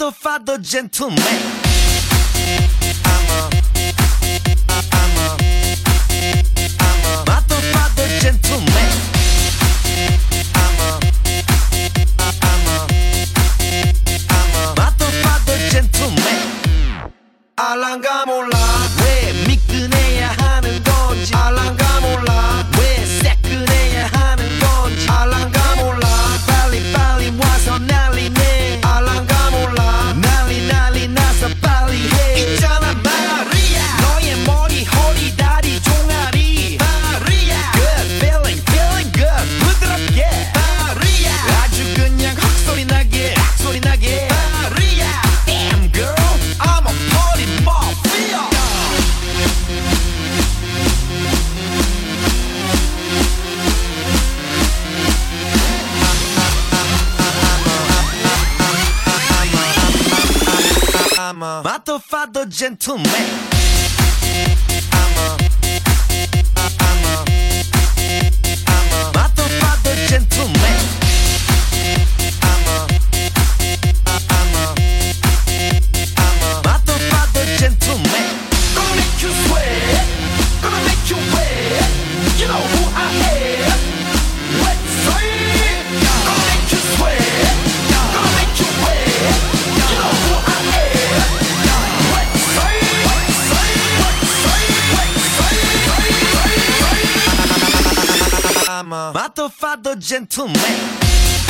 I'm a motherfucker gentleman. I'm a, I'm gentleman. Gentleman.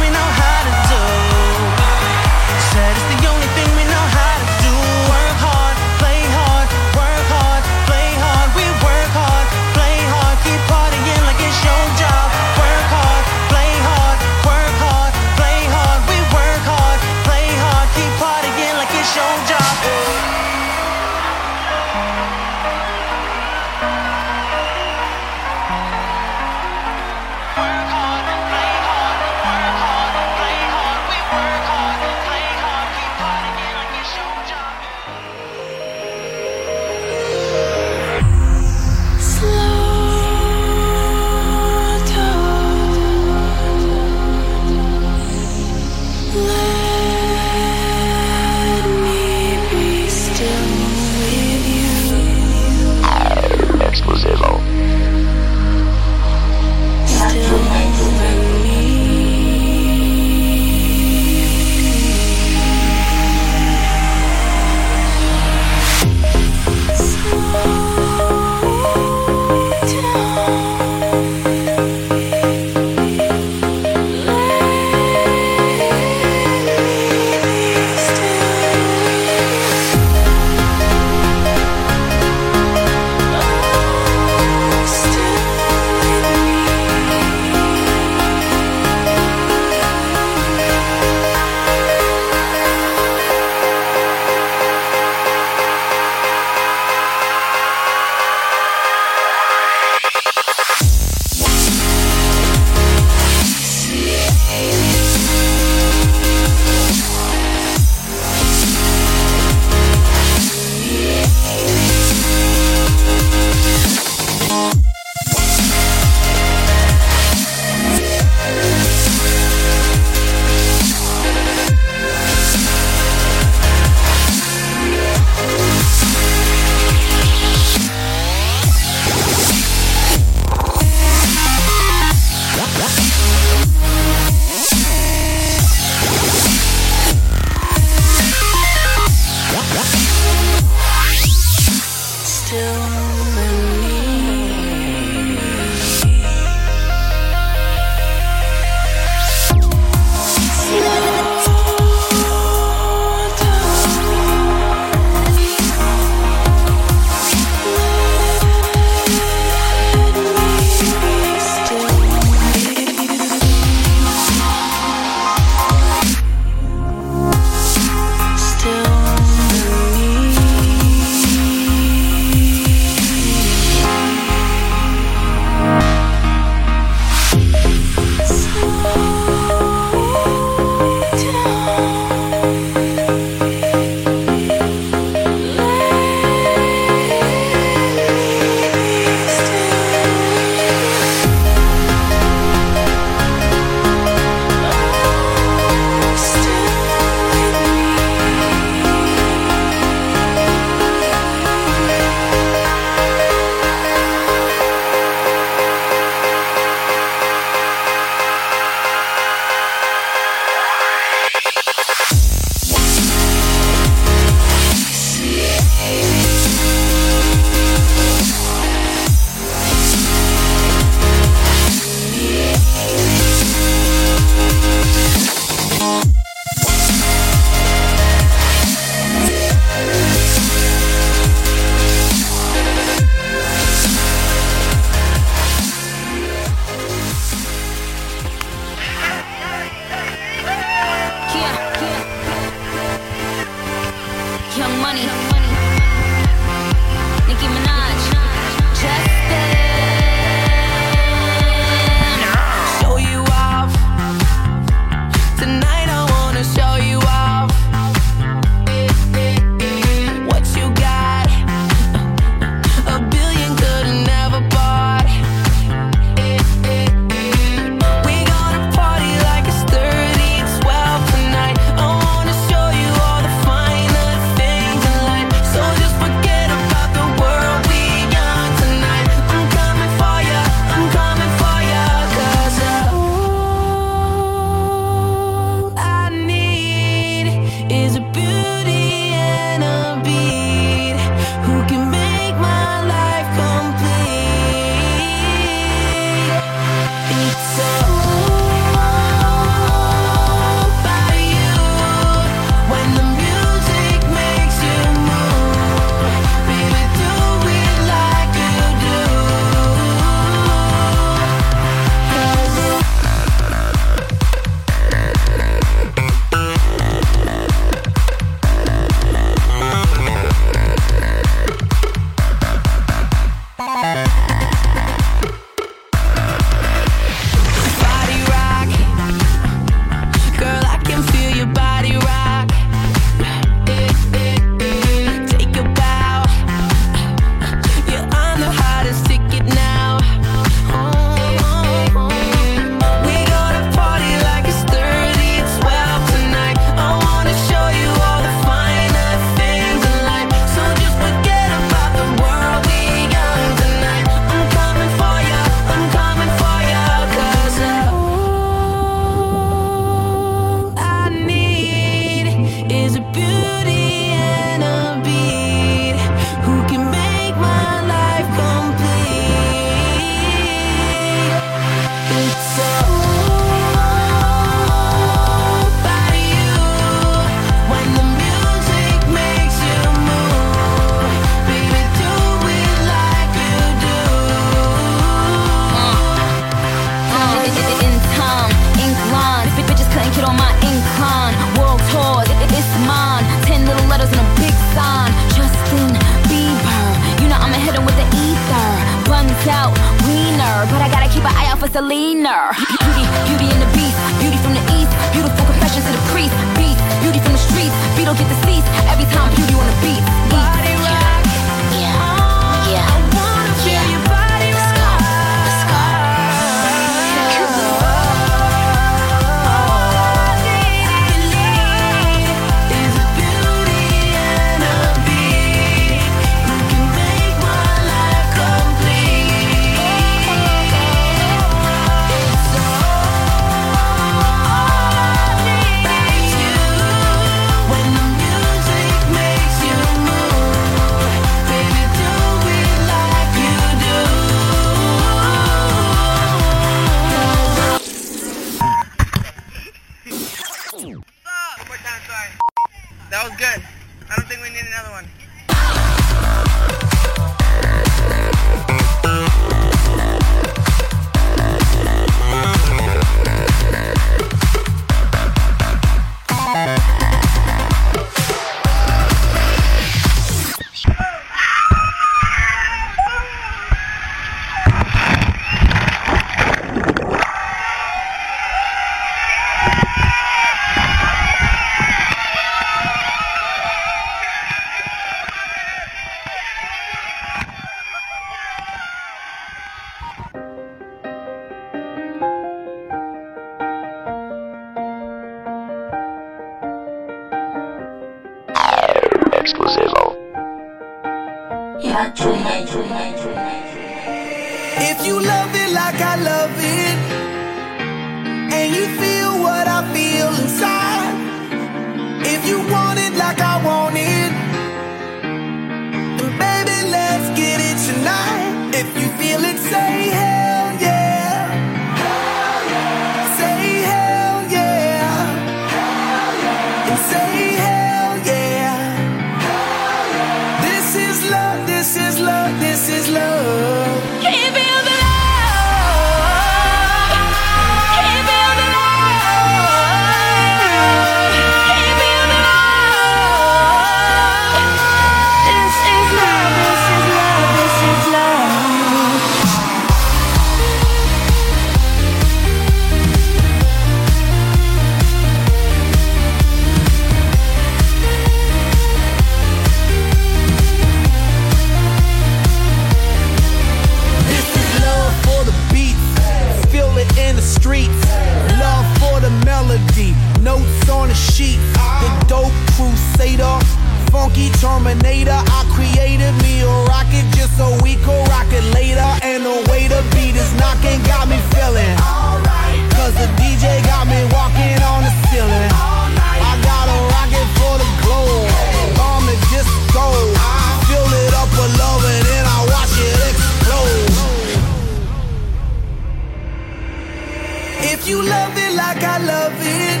If you love it like I love it,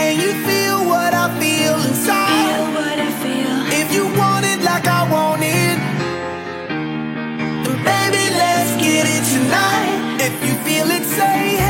and you feel what I feel inside. Feel what I feel. If you want it like I want it, then baby, let's get it tonight. If you feel it, say hey.